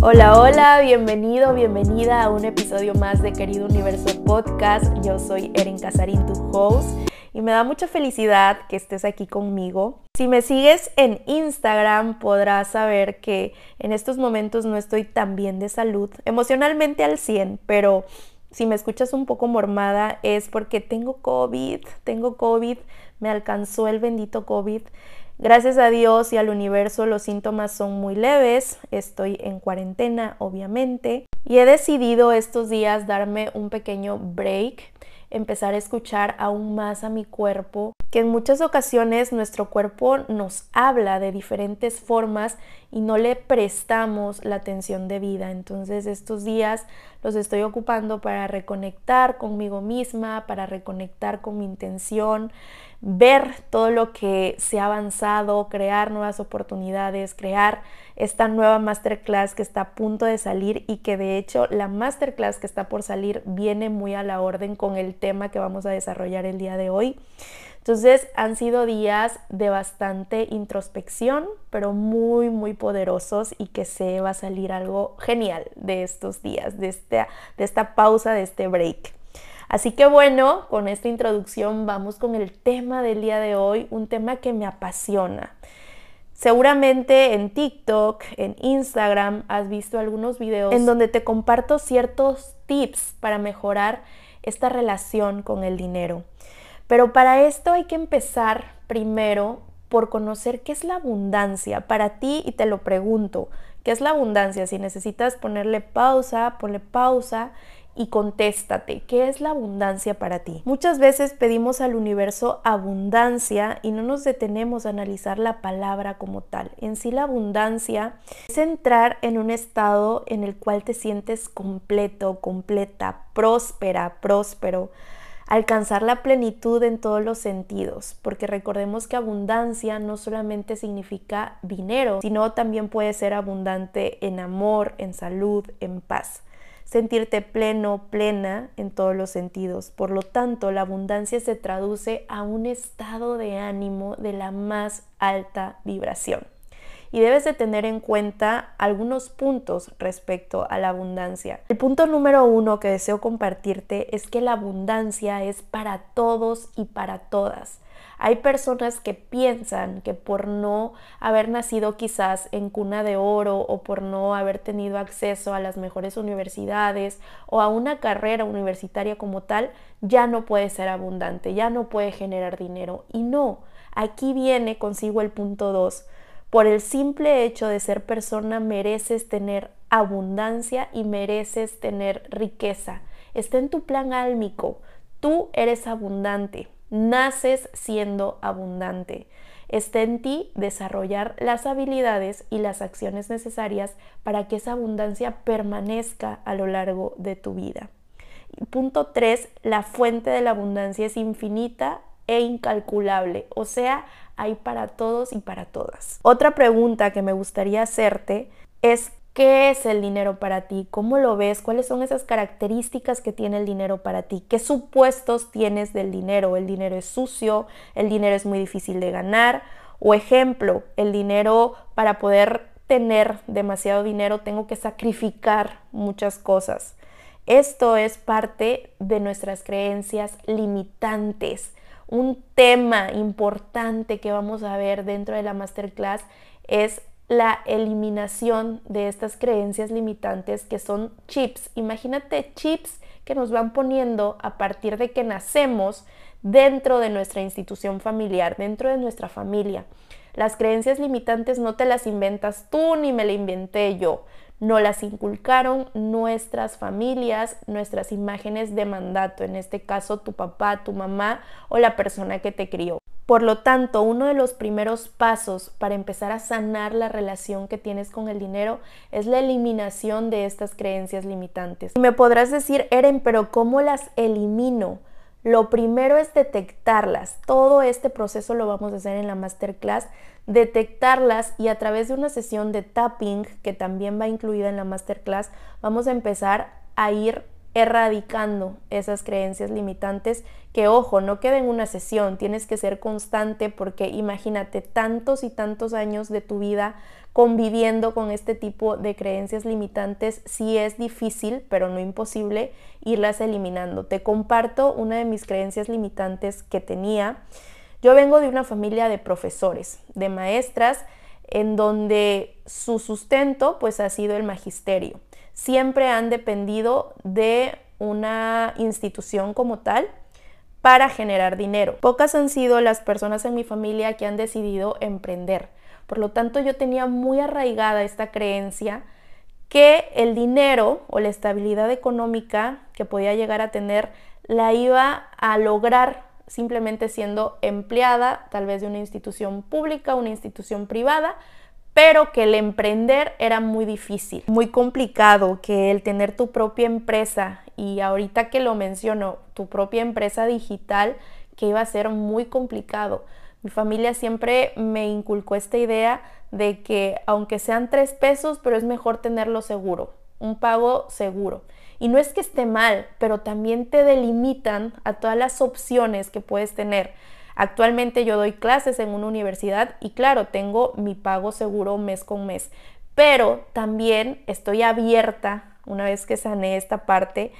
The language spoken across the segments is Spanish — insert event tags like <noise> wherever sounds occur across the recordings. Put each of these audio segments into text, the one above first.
Hola, hola, bienvenido, bienvenida a un episodio más de Querido Universo Podcast. Yo soy Erin Casarín, tu host, y me da mucha felicidad que estés aquí conmigo. Si me sigues en Instagram podrás saber que en estos momentos no estoy tan bien de salud, emocionalmente al 100, pero si me escuchas un poco mormada es porque tengo COVID, tengo COVID, me alcanzó el bendito COVID. Gracias a Dios y al universo los síntomas son muy leves, estoy en cuarentena obviamente y he decidido estos días darme un pequeño break, empezar a escuchar aún más a mi cuerpo, que en muchas ocasiones nuestro cuerpo nos habla de diferentes formas y no le prestamos la atención debida. Entonces estos días los estoy ocupando para reconectar conmigo misma, para reconectar con mi intención, ver todo lo que se ha avanzado, crear nuevas oportunidades, crear esta nueva masterclass que está a punto de salir y que de hecho la masterclass que está por salir viene muy a la orden con el tema que vamos a desarrollar el día de hoy. Entonces han sido días de bastante introspección, pero muy, muy poderosos y que se va a salir algo genial de estos días, de esta, de esta pausa, de este break. Así que bueno, con esta introducción vamos con el tema del día de hoy, un tema que me apasiona. Seguramente en TikTok, en Instagram, has visto algunos videos en donde te comparto ciertos tips para mejorar esta relación con el dinero. Pero para esto hay que empezar primero por conocer qué es la abundancia para ti y te lo pregunto, ¿qué es la abundancia? Si necesitas ponerle pausa, ponle pausa y contéstate, ¿qué es la abundancia para ti? Muchas veces pedimos al universo abundancia y no nos detenemos a analizar la palabra como tal. En sí la abundancia es entrar en un estado en el cual te sientes completo, completa, próspera, próspero alcanzar la plenitud en todos los sentidos, porque recordemos que abundancia no solamente significa dinero, sino también puede ser abundante en amor, en salud, en paz sentirte pleno, plena en todos los sentidos. Por lo tanto, la abundancia se traduce a un estado de ánimo de la más alta vibración. Y debes de tener en cuenta algunos puntos respecto a la abundancia. El punto número uno que deseo compartirte es que la abundancia es para todos y para todas. Hay personas que piensan que por no haber nacido quizás en cuna de oro o por no haber tenido acceso a las mejores universidades o a una carrera universitaria como tal, ya no puede ser abundante, ya no puede generar dinero. Y no, aquí viene consigo el punto 2. Por el simple hecho de ser persona mereces tener abundancia y mereces tener riqueza. Está en tu plan álmico. Tú eres abundante. Naces siendo abundante. Está en ti desarrollar las habilidades y las acciones necesarias para que esa abundancia permanezca a lo largo de tu vida. punto 3. La fuente de la abundancia es infinita e incalculable, o sea, hay para todos y para todas. Otra pregunta que me gustaría hacerte es ¿Qué es el dinero para ti? ¿Cómo lo ves? ¿Cuáles son esas características que tiene el dinero para ti? ¿Qué supuestos tienes del dinero? ¿El dinero es sucio? ¿El dinero es muy difícil de ganar? O ejemplo, el dinero para poder tener demasiado dinero tengo que sacrificar muchas cosas. Esto es parte de nuestras creencias limitantes. Un tema importante que vamos a ver dentro de la masterclass es la eliminación de estas creencias limitantes que son chips. Imagínate chips que nos van poniendo a partir de que nacemos dentro de nuestra institución familiar, dentro de nuestra familia. Las creencias limitantes no te las inventas tú ni me la inventé yo. No las inculcaron nuestras familias, nuestras imágenes de mandato, en este caso tu papá, tu mamá o la persona que te crió. Por lo tanto, uno de los primeros pasos para empezar a sanar la relación que tienes con el dinero es la eliminación de estas creencias limitantes. Y me podrás decir, Eren, pero ¿cómo las elimino? Lo primero es detectarlas. Todo este proceso lo vamos a hacer en la masterclass. Detectarlas y a través de una sesión de tapping que también va incluida en la masterclass, vamos a empezar a ir erradicando esas creencias limitantes que, ojo, no queda en una sesión, tienes que ser constante porque imagínate tantos y tantos años de tu vida conviviendo con este tipo de creencias limitantes, sí es difícil, pero no imposible, irlas eliminando. Te comparto una de mis creencias limitantes que tenía. Yo vengo de una familia de profesores, de maestras, en donde su sustento pues ha sido el magisterio. Siempre han dependido de una institución como tal para generar dinero. Pocas han sido las personas en mi familia que han decidido emprender. Por lo tanto, yo tenía muy arraigada esta creencia que el dinero o la estabilidad económica que podía llegar a tener la iba a lograr simplemente siendo empleada tal vez de una institución pública, una institución privada, pero que el emprender era muy difícil, muy complicado, que el tener tu propia empresa y ahorita que lo menciono, tu propia empresa digital, que iba a ser muy complicado. Mi familia siempre me inculcó esta idea de que aunque sean tres pesos, pero es mejor tenerlo seguro, un pago seguro. Y no es que esté mal, pero también te delimitan a todas las opciones que puedes tener. Actualmente yo doy clases en una universidad y claro, tengo mi pago seguro mes con mes, pero también estoy abierta, una vez que sané esta parte,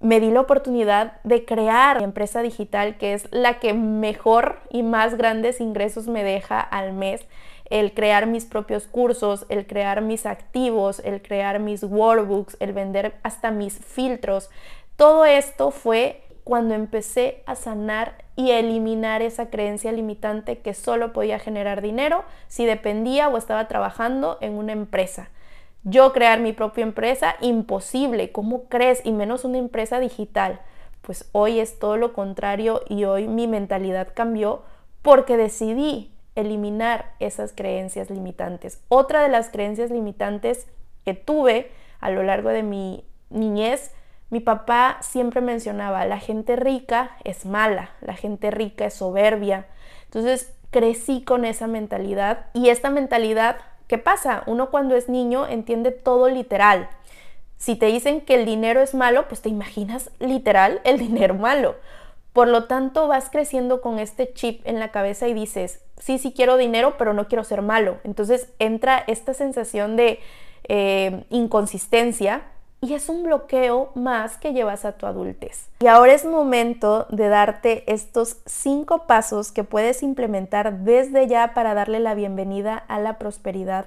me di la oportunidad de crear mi empresa digital que es la que mejor y más grandes ingresos me deja al mes el crear mis propios cursos, el crear mis activos, el crear mis workbooks, el vender hasta mis filtros. Todo esto fue cuando empecé a sanar y a eliminar esa creencia limitante que solo podía generar dinero si dependía o estaba trabajando en una empresa. Yo crear mi propia empresa, imposible, ¿cómo crees? Y menos una empresa digital. Pues hoy es todo lo contrario y hoy mi mentalidad cambió porque decidí eliminar esas creencias limitantes. Otra de las creencias limitantes que tuve a lo largo de mi niñez, mi papá siempre mencionaba, la gente rica es mala, la gente rica es soberbia. Entonces crecí con esa mentalidad y esta mentalidad, ¿qué pasa? Uno cuando es niño entiende todo literal. Si te dicen que el dinero es malo, pues te imaginas literal el <laughs> dinero malo. Por lo tanto, vas creciendo con este chip en la cabeza y dices, sí, sí quiero dinero, pero no quiero ser malo. Entonces entra esta sensación de eh, inconsistencia y es un bloqueo más que llevas a tu adultez. Y ahora es momento de darte estos cinco pasos que puedes implementar desde ya para darle la bienvenida a la prosperidad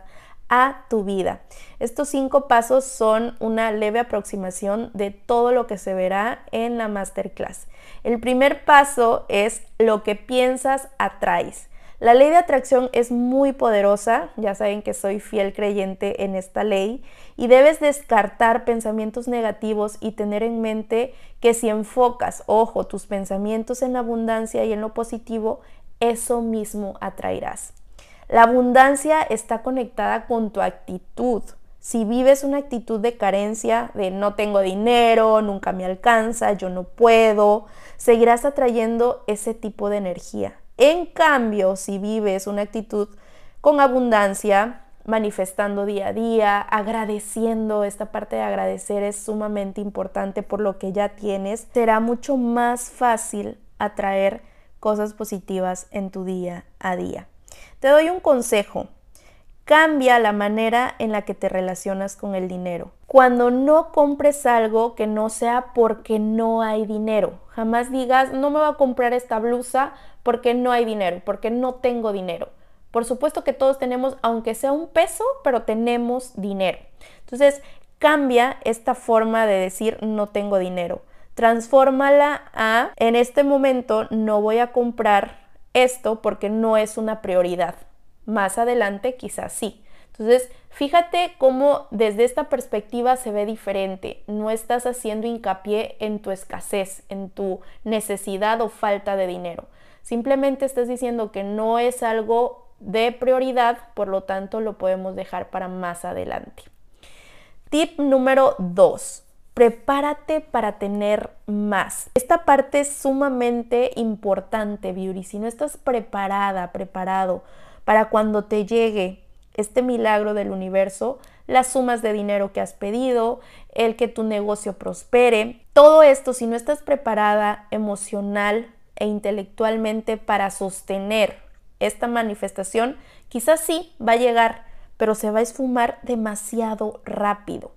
a tu vida. Estos cinco pasos son una leve aproximación de todo lo que se verá en la masterclass. El primer paso es lo que piensas atraes. La ley de atracción es muy poderosa, ya saben que soy fiel creyente en esta ley, y debes descartar pensamientos negativos y tener en mente que si enfocas, ojo, tus pensamientos en la abundancia y en lo positivo, eso mismo atraerás. La abundancia está conectada con tu actitud. Si vives una actitud de carencia, de no tengo dinero, nunca me alcanza, yo no puedo, seguirás atrayendo ese tipo de energía. En cambio, si vives una actitud con abundancia, manifestando día a día, agradeciendo, esta parte de agradecer es sumamente importante por lo que ya tienes, será mucho más fácil atraer cosas positivas en tu día a día. Te doy un consejo. Cambia la manera en la que te relacionas con el dinero. Cuando no compres algo que no sea porque no hay dinero. Jamás digas, no me voy a comprar esta blusa porque no hay dinero, porque no tengo dinero. Por supuesto que todos tenemos, aunque sea un peso, pero tenemos dinero. Entonces, cambia esta forma de decir no tengo dinero. Transfórmala a en este momento no voy a comprar esto porque no es una prioridad. Más adelante quizás sí. Entonces, fíjate cómo desde esta perspectiva se ve diferente. No estás haciendo hincapié en tu escasez, en tu necesidad o falta de dinero. Simplemente estás diciendo que no es algo de prioridad, por lo tanto lo podemos dejar para más adelante. Tip número 2 prepárate para tener más. Esta parte es sumamente importante, Beauty. Si no estás preparada, preparado para cuando te llegue este milagro del universo, las sumas de dinero que has pedido, el que tu negocio prospere. Todo esto, si no estás preparada emocional e intelectualmente para sostener esta manifestación, quizás sí va a llegar, pero se va a esfumar demasiado rápido.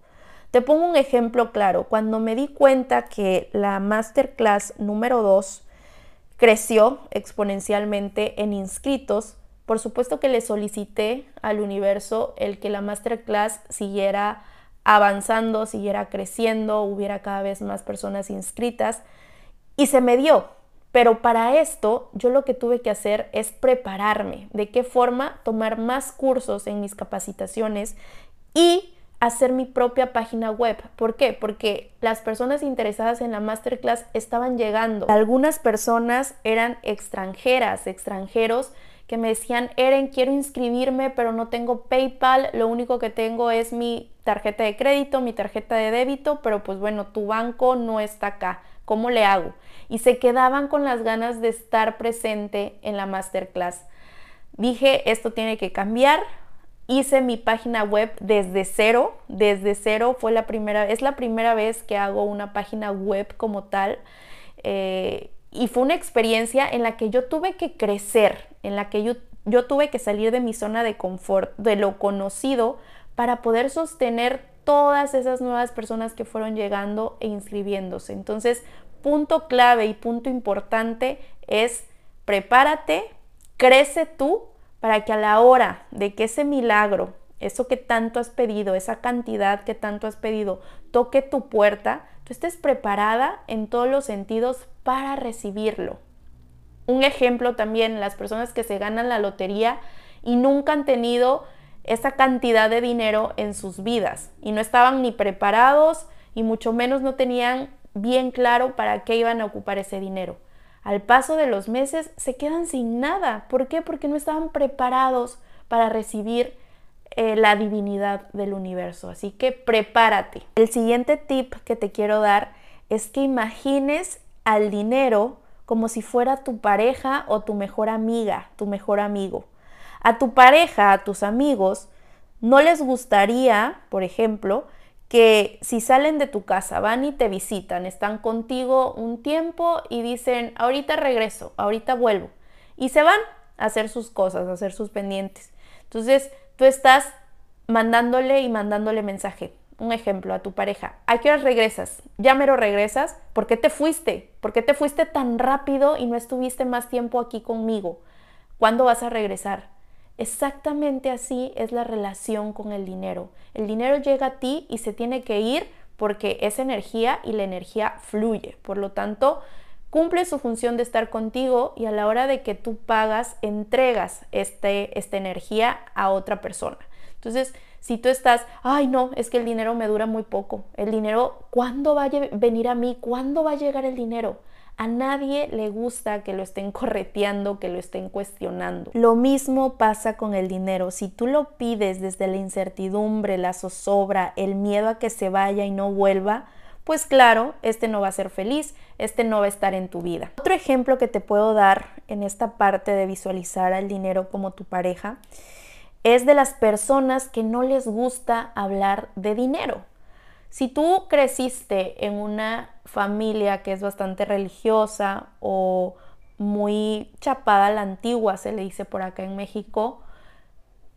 Te pongo un ejemplo claro. Cuando me di cuenta que la masterclass número 2 creció exponencialmente en inscritos, por supuesto que le solicité al universo el que la masterclass siguiera avanzando, siguiera creciendo, hubiera cada vez más personas inscritas y se me dio. Pero para esto yo lo que tuve que hacer es prepararme, de qué forma tomar más cursos en mis capacitaciones y hacer mi propia página web. ¿Por qué? Porque las personas interesadas en la masterclass estaban llegando. Algunas personas eran extranjeras, extranjeros que me decían, Eren, quiero inscribirme, pero no tengo PayPal, lo único que tengo es mi tarjeta de crédito, mi tarjeta de débito, pero pues bueno, tu banco no está acá, ¿cómo le hago? Y se quedaban con las ganas de estar presente en la masterclass. Dije, esto tiene que cambiar, hice mi página web desde cero, desde cero fue la primera, es la primera vez que hago una página web como tal. Eh, y fue una experiencia en la que yo tuve que crecer, en la que yo, yo tuve que salir de mi zona de confort, de lo conocido, para poder sostener todas esas nuevas personas que fueron llegando e inscribiéndose. Entonces, punto clave y punto importante es prepárate, crece tú para que a la hora de que ese milagro, eso que tanto has pedido, esa cantidad que tanto has pedido, toque tu puerta, tú estés preparada en todos los sentidos para recibirlo. Un ejemplo también, las personas que se ganan la lotería y nunca han tenido esa cantidad de dinero en sus vidas y no estaban ni preparados y mucho menos no tenían bien claro para qué iban a ocupar ese dinero al paso de los meses se quedan sin nada. ¿Por qué? Porque no estaban preparados para recibir eh, la divinidad del universo. Así que prepárate. El siguiente tip que te quiero dar es que imagines al dinero como si fuera tu pareja o tu mejor amiga, tu mejor amigo. A tu pareja, a tus amigos, no les gustaría, por ejemplo, que si salen de tu casa, van y te visitan, están contigo un tiempo y dicen, ahorita regreso, ahorita vuelvo. Y se van a hacer sus cosas, a hacer sus pendientes. Entonces, tú estás mandándole y mandándole mensaje. Un ejemplo a tu pareja. ¿A qué hora regresas? ¿Ya mero regresas? ¿Por qué te fuiste? ¿Por qué te fuiste tan rápido y no estuviste más tiempo aquí conmigo? ¿Cuándo vas a regresar? Exactamente así es la relación con el dinero. El dinero llega a ti y se tiene que ir porque es energía y la energía fluye. Por lo tanto, cumple su función de estar contigo y a la hora de que tú pagas, entregas este, esta energía a otra persona. Entonces, si tú estás, ay no, es que el dinero me dura muy poco, el dinero, ¿cuándo va a venir a mí? ¿Cuándo va a llegar el dinero? A nadie le gusta que lo estén correteando, que lo estén cuestionando. Lo mismo pasa con el dinero. Si tú lo pides desde la incertidumbre, la zozobra, el miedo a que se vaya y no vuelva, pues claro, este no va a ser feliz, este no va a estar en tu vida. Otro ejemplo que te puedo dar en esta parte de visualizar al dinero como tu pareja es de las personas que no les gusta hablar de dinero. Si tú creciste en una familia que es bastante religiosa o muy chapada la antigua, se le dice por acá en México,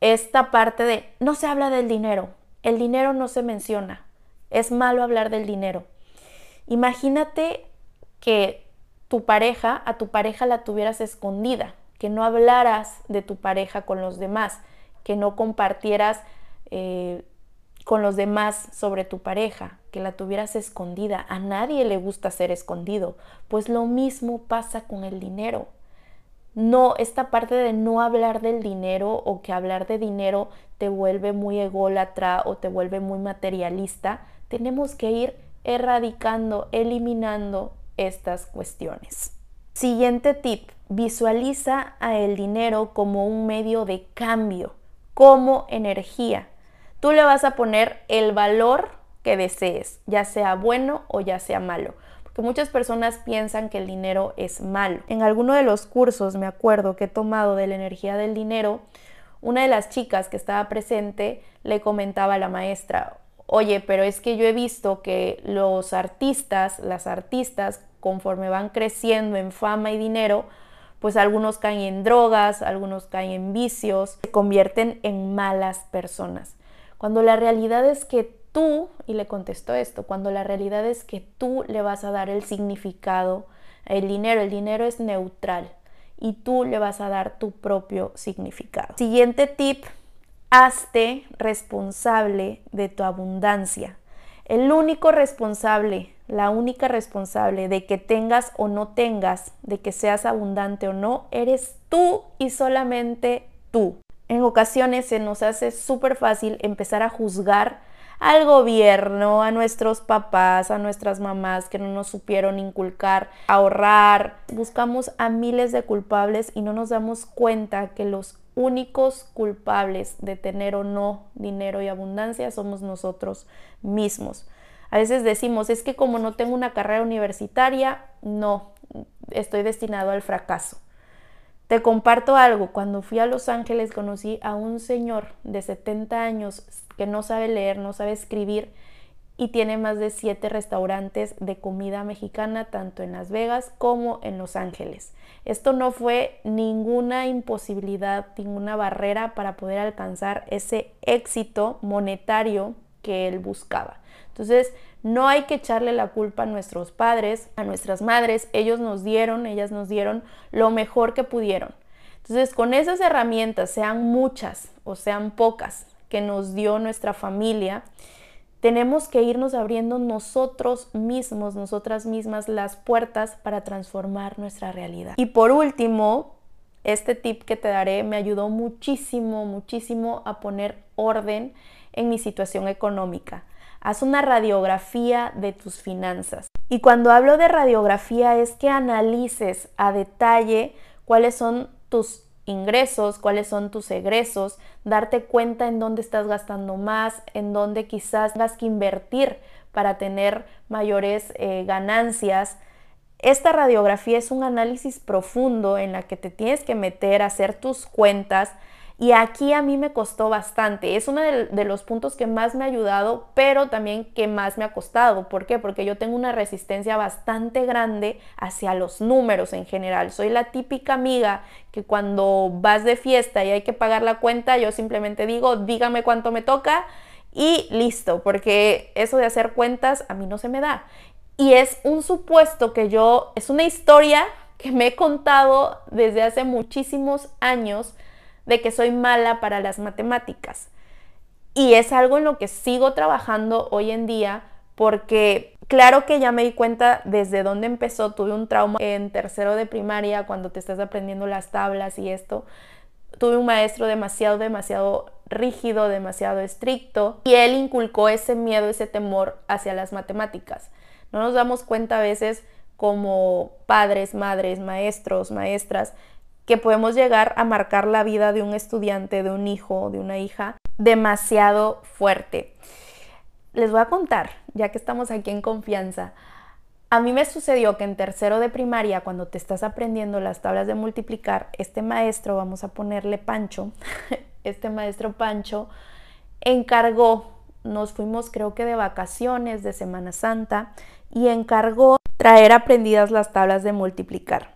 esta parte de no se habla del dinero, el dinero no se menciona, es malo hablar del dinero. Imagínate que tu pareja, a tu pareja la tuvieras escondida, que no hablaras de tu pareja con los demás, que no compartieras eh, con los demás sobre tu pareja, que la tuvieras escondida. A nadie le gusta ser escondido. Pues lo mismo pasa con el dinero. No, esta parte de no hablar del dinero o que hablar de dinero te vuelve muy ególatra o te vuelve muy materialista, tenemos que ir erradicando, eliminando estas cuestiones. Siguiente tip, visualiza a el dinero como un medio de cambio, como energía tú le vas a poner el valor que desees, ya sea bueno o ya sea malo. Porque muchas personas piensan que el dinero es malo. En alguno de los cursos, me acuerdo que he tomado de la energía del dinero, una de las chicas que estaba presente le comentaba a la maestra, oye, pero es que yo he visto que los artistas, las artistas, conforme van creciendo en fama y dinero, pues algunos caen en drogas, algunos caen en vicios, se convierten en malas personas. Cuando la realidad es que tú, y le contestó esto, cuando la realidad es que tú le vas a dar el significado, el dinero, el dinero es neutral y tú le vas a dar tu propio significado. Siguiente tip, hazte responsable de tu abundancia. El único responsable, la única responsable de que tengas o no tengas, de que seas abundante o no, eres tú y solamente tú. En ocasiones se nos hace súper fácil empezar a juzgar al gobierno, a nuestros papás, a nuestras mamás que no nos supieron inculcar, ahorrar. Buscamos a miles de culpables y no nos damos cuenta que los únicos culpables de tener o no dinero y abundancia somos nosotros mismos. A veces decimos, es que como no tengo una carrera universitaria, no, estoy destinado al fracaso. Te comparto algo, cuando fui a Los Ángeles conocí a un señor de 70 años que no sabe leer, no sabe escribir y tiene más de siete restaurantes de comida mexicana tanto en Las Vegas como en Los Ángeles. Esto no fue ninguna imposibilidad, ninguna barrera para poder alcanzar ese éxito monetario que él buscaba. Entonces, no hay que echarle la culpa a nuestros padres, a nuestras madres. Ellos nos dieron, ellas nos dieron lo mejor que pudieron. Entonces, con esas herramientas, sean muchas o sean pocas, que nos dio nuestra familia, tenemos que irnos abriendo nosotros mismos, nosotras mismas, las puertas para transformar nuestra realidad. Y por último, este tip que te daré me ayudó muchísimo, muchísimo a poner orden en mi situación económica. Haz una radiografía de tus finanzas. Y cuando hablo de radiografía es que analices a detalle cuáles son tus ingresos, cuáles son tus egresos, darte cuenta en dónde estás gastando más, en dónde quizás tengas que invertir para tener mayores eh, ganancias. Esta radiografía es un análisis profundo en la que te tienes que meter, a hacer tus cuentas, y aquí a mí me costó bastante. Es uno de, los puntos que más me ha ayudado, pero también que más me ha costado. ¿Por qué? Porque yo tengo una resistencia bastante grande hacia los números en general. Soy la típica amiga que cuando vas de fiesta y hay que pagar la cuenta, yo simplemente digo, dígame cuánto me toca y listo, porque eso de hacer cuentas a mí no se me da. Y es un supuesto que yo, es una historia que me he contado desde hace muchísimos años de que soy mala para las matemáticas. Y es algo en lo que sigo trabajando hoy en día porque claro que ya me di cuenta desde dónde empezó. Tuve un trauma en tercero de primaria cuando te estás aprendiendo las tablas y esto. Tuve un maestro demasiado, demasiado rígido, demasiado estricto y él inculcó ese miedo, ese temor hacia las matemáticas. No nos damos cuenta a veces como padres, madres, maestros, maestras, que podemos llegar a marcar la vida de un estudiante, de un hijo, de una hija, demasiado fuerte. Les voy a contar, ya que estamos aquí en confianza. A mí me sucedió que en tercero de primaria, cuando te estás aprendiendo las tablas de multiplicar, este maestro, vamos a ponerle Pancho, <laughs> este maestro Pancho encargó, nos fuimos creo que de vacaciones, de Semana Santa, y encargó traer aprendidas las tablas de multiplicar.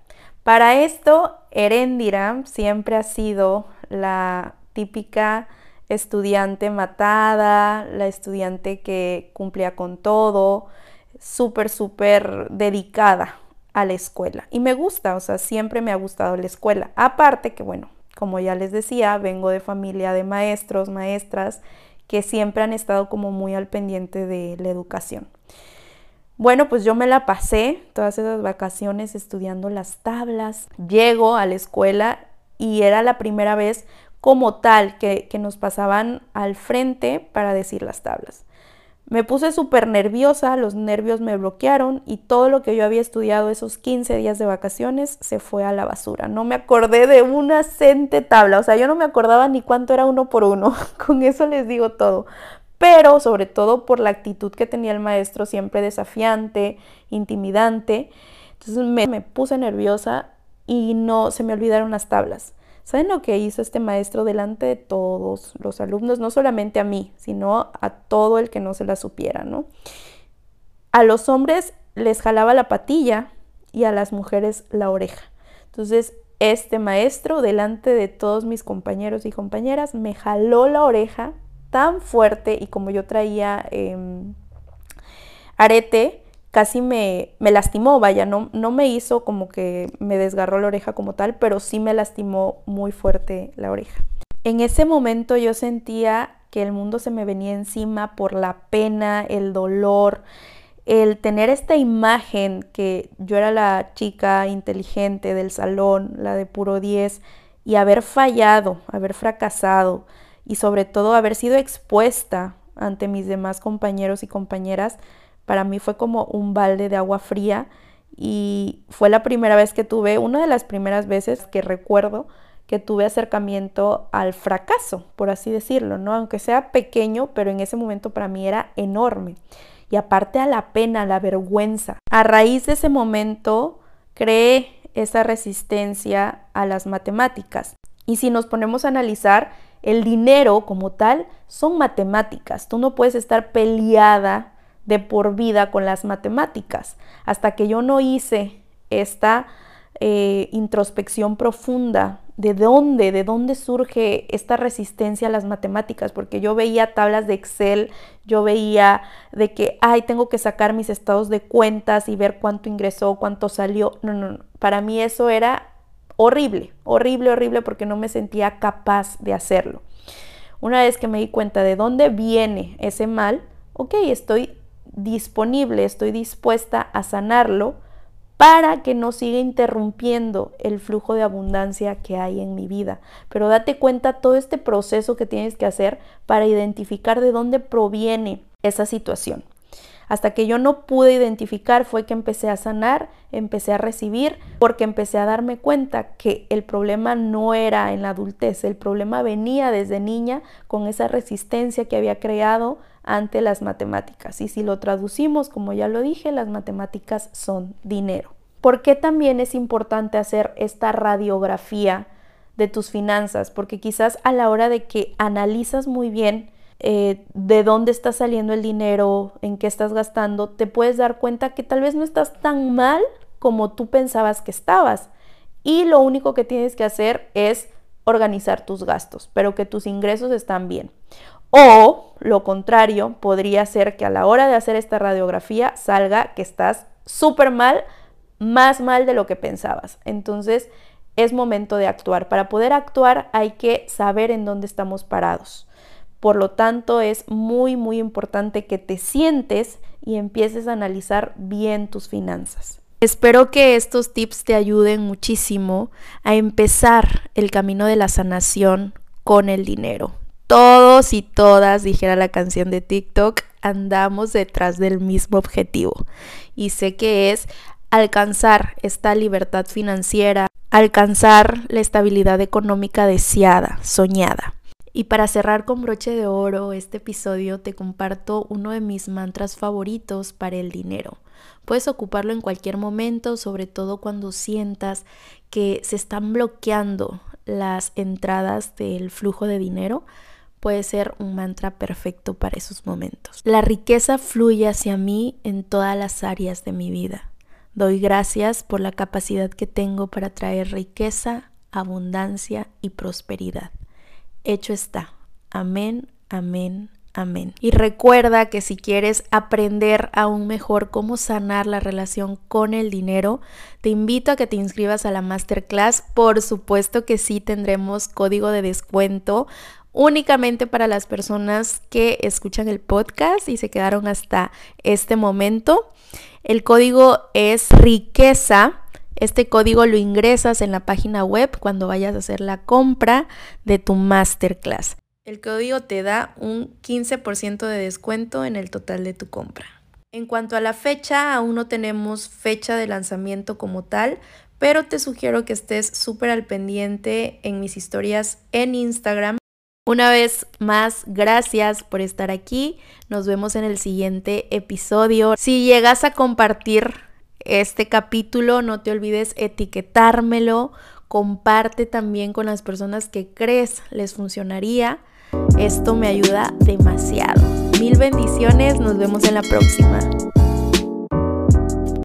Para esto, Erendira siempre ha sido la típica estudiante matada, la estudiante que cumplía con todo, súper, súper dedicada a la escuela. Y me gusta, o sea, siempre me ha gustado la escuela. Aparte que, bueno, como ya les decía, vengo de familia de maestros, maestras, que siempre han estado como muy al pendiente de la educación. Bueno, pues yo me la pasé todas esas vacaciones estudiando las tablas. Llego a la escuela y era la primera vez como tal que, nos pasaban al frente para decir las tablas. Me puse súper nerviosa, los nervios me bloquearon y todo lo que yo había estudiado esos 15 días de vacaciones se fue a la basura. No me acordé de una cente tabla, o sea, yo no me acordaba ni cuánto era uno por uno. <laughs> Con eso les digo todo pero sobre todo por la actitud que tenía el maestro, siempre desafiante, intimidante. Entonces me, puse nerviosa y no se me olvidaron las tablas. ¿Saben lo que hizo este maestro delante de todos los alumnos? No solamente a mí, sino a todo el que no se la supiera, ¿no? A los hombres les jalaba la patilla y a las mujeres la oreja. Entonces, este maestro, delante de todos mis compañeros y compañeras, me jaló la oreja tan fuerte y como yo traía em, arete, casi me, me, lastimó, vaya, no, no me hizo como que me desgarró la oreja como tal, pero sí me lastimó muy fuerte la oreja. En ese momento yo sentía que el mundo se me venía encima por la pena, el dolor, el tener esta imagen que yo era la chica inteligente del salón, la de puro 10, y haber fallado, haber fracasado y sobre todo haber sido expuesta ante mis demás compañeros y compañeras, para mí fue como un balde de agua fría y fue la primera vez que tuve, una de las primeras veces que recuerdo que tuve acercamiento al fracaso, por así decirlo, ¿no? Aunque sea pequeño, pero en ese momento para mí era enorme y aparte a la pena, a la vergüenza. A raíz de ese momento creé esa resistencia a las matemáticas. Y si nos ponemos a analizar, el dinero como tal son matemáticas. Tú no puedes estar peleada de por vida con las matemáticas. Hasta que yo no hice esta eh, introspección profunda de dónde, de dónde surge esta resistencia a las matemáticas, porque yo veía tablas de Excel, yo veía de que, ay, tengo que sacar mis estados de cuentas y ver cuánto ingresó, cuánto salió. No, no, no. Para mí eso era horrible, horrible, horrible, porque no me sentía capaz de hacerlo. Una vez que me di cuenta de dónde viene ese mal, ok, estoy disponible, estoy dispuesta a sanarlo para que no siga interrumpiendo el flujo de abundancia que hay en mi vida. Pero date cuenta todo este proceso que tienes que hacer para identificar de dónde proviene esa situación. Hasta que yo no pude identificar fue que empecé a sanar, empecé a recibir, porque empecé a darme cuenta que el problema no era en la adultez, el problema venía desde niña con esa resistencia que había creado ante las matemáticas. Y si lo traducimos, como ya lo dije, las matemáticas son dinero. ¿Por qué también es importante hacer esta radiografía de tus finanzas? Porque quizás a la hora de que analizas muy bien eh, de dónde está saliendo el dinero, en qué estás gastando, te puedes dar cuenta que tal vez no estás tan mal como tú pensabas que estabas. Y lo único que tienes que hacer es organizar tus gastos, pero que tus ingresos están bien. O lo contrario, podría ser que a la hora de hacer esta radiografía salga que estás súper mal, más mal de lo que pensabas. Entonces es momento de actuar. Para poder actuar hay que saber en dónde estamos parados. Por lo tanto, es muy, muy importante que te sientes y empieces a analizar bien tus finanzas. Espero que estos tips te ayuden muchísimo a empezar el camino de la sanación con el dinero todos y todas, dijera la canción de TikTok, andamos detrás del mismo objetivo. Y sé que es alcanzar esta libertad financiera, alcanzar la estabilidad económica deseada, soñada. Y para cerrar con broche de oro este episodio te comparto uno de mis mantras favoritos para el dinero. Puedes ocuparlo en cualquier momento, sobre todo cuando sientas que se están bloqueando las entradas del flujo de dinero puede ser un mantra perfecto para esos momentos. La riqueza fluye hacia mí en todas las áreas de mi vida. Doy gracias por la capacidad que tengo para traer riqueza, abundancia y prosperidad. Hecho está. Amén, amén, amén. Y recuerda que si quieres aprender aún mejor cómo sanar la relación con el dinero, te invito a que te inscribas a la masterclass. Por supuesto que sí tendremos código de descuento únicamente para las personas que escuchan el podcast y se quedaron hasta este momento. El código es riqueza. Este código lo ingresas en la página web cuando vayas a hacer la compra de tu masterclass. El código te da un 15% de descuento en el total de tu compra. En cuanto a la fecha, aún no tenemos fecha de lanzamiento como tal, pero te sugiero que estés súper al pendiente en mis historias en Instagram una vez más, gracias por estar aquí. Nos vemos en el siguiente episodio. Si llegas a compartir este capítulo, no te olvides etiquetármelo comparte también con las personas que crees les funcionaría. Esto me ayuda demasiado. Mil bendiciones, nos vemos en la próxima.